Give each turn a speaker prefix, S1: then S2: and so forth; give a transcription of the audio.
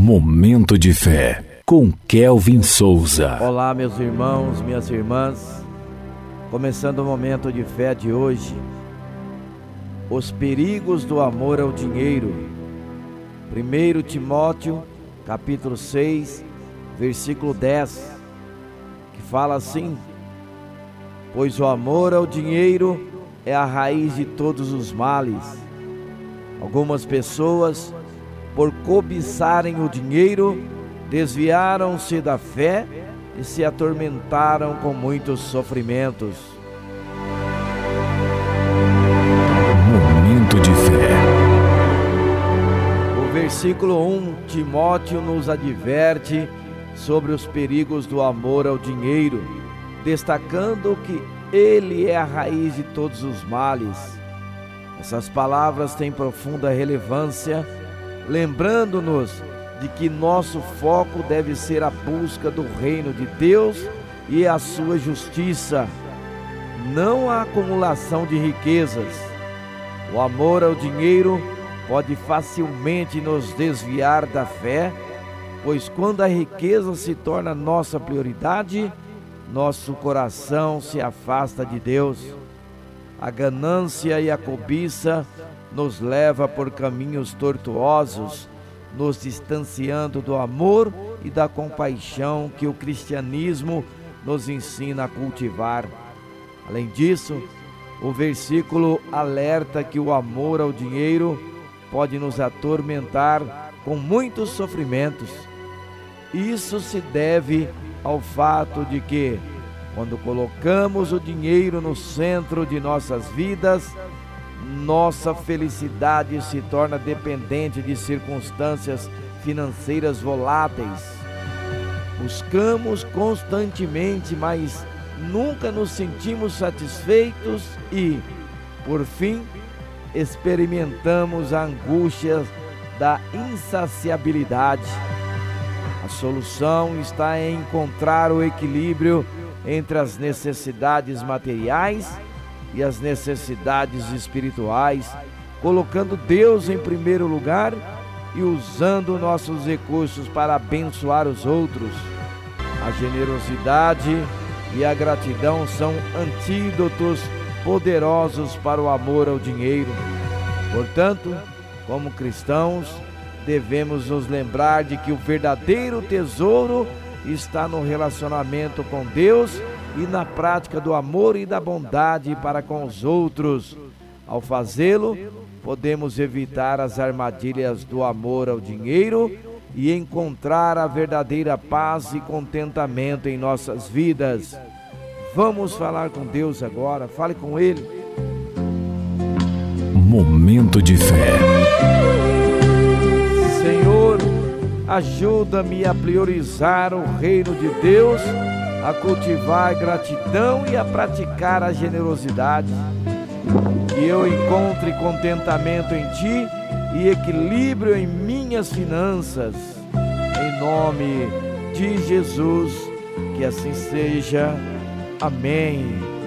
S1: Momento de fé com Kelvin Souza.
S2: Olá, meus irmãos, minhas irmãs. Começando o momento de fé de hoje. Os perigos do amor ao dinheiro. 1 Timóteo, capítulo 6, versículo 10, que fala assim: Pois o amor ao dinheiro é a raiz de todos os males. Algumas pessoas por cobiçarem o dinheiro, desviaram-se da fé e se atormentaram com muitos sofrimentos.
S1: Momento de fé.
S2: O versículo 1, Timóteo nos adverte sobre os perigos do amor ao dinheiro, destacando que ele é a raiz de todos os males. Essas palavras têm profunda relevância lembrando-nos de que nosso foco deve ser a busca do reino de Deus e a sua justiça, não a acumulação de riquezas. O amor ao dinheiro pode facilmente nos desviar da fé, pois quando a riqueza se torna nossa prioridade, nosso coração se afasta de Deus. A ganância e a cobiça nos leva por caminhos tortuosos, nos distanciando do amor e da compaixão que o cristianismo nos ensina a cultivar. Além disso, o versículo alerta que o amor ao dinheiro pode nos atormentar com muitos sofrimentos. Isso se deve ao fato de que, quando colocamos o dinheiro no centro de nossas vidas, nossa felicidade se torna dependente de circunstâncias financeiras voláteis. Buscamos constantemente, mas nunca nos sentimos satisfeitos e, por fim, experimentamos a angústia da insaciabilidade. A solução está em encontrar o equilíbrio entre as necessidades materiais e as necessidades espirituais, colocando Deus em primeiro lugar e usando nossos recursos para abençoar os outros. A generosidade e a gratidão são antídotos poderosos para o amor ao dinheiro. Portanto, como cristãos, devemos nos lembrar de que o verdadeiro tesouro está no relacionamento com Deus e na prática do amor e da bondade para com os outros. Ao fazê-lo, podemos evitar as armadilhas do amor ao dinheiro e encontrar a verdadeira paz e contentamento em nossas vidas. Vamos falar com Deus agora, fale com Ele.
S1: Momento de fé.
S2: Ajuda-me a priorizar o reino de Deus a cultivar a gratidão e a praticar a generosidade. Que eu encontre contentamento em Ti e equilíbrio em minhas finanças. Em nome de Jesus, que assim seja. Amém.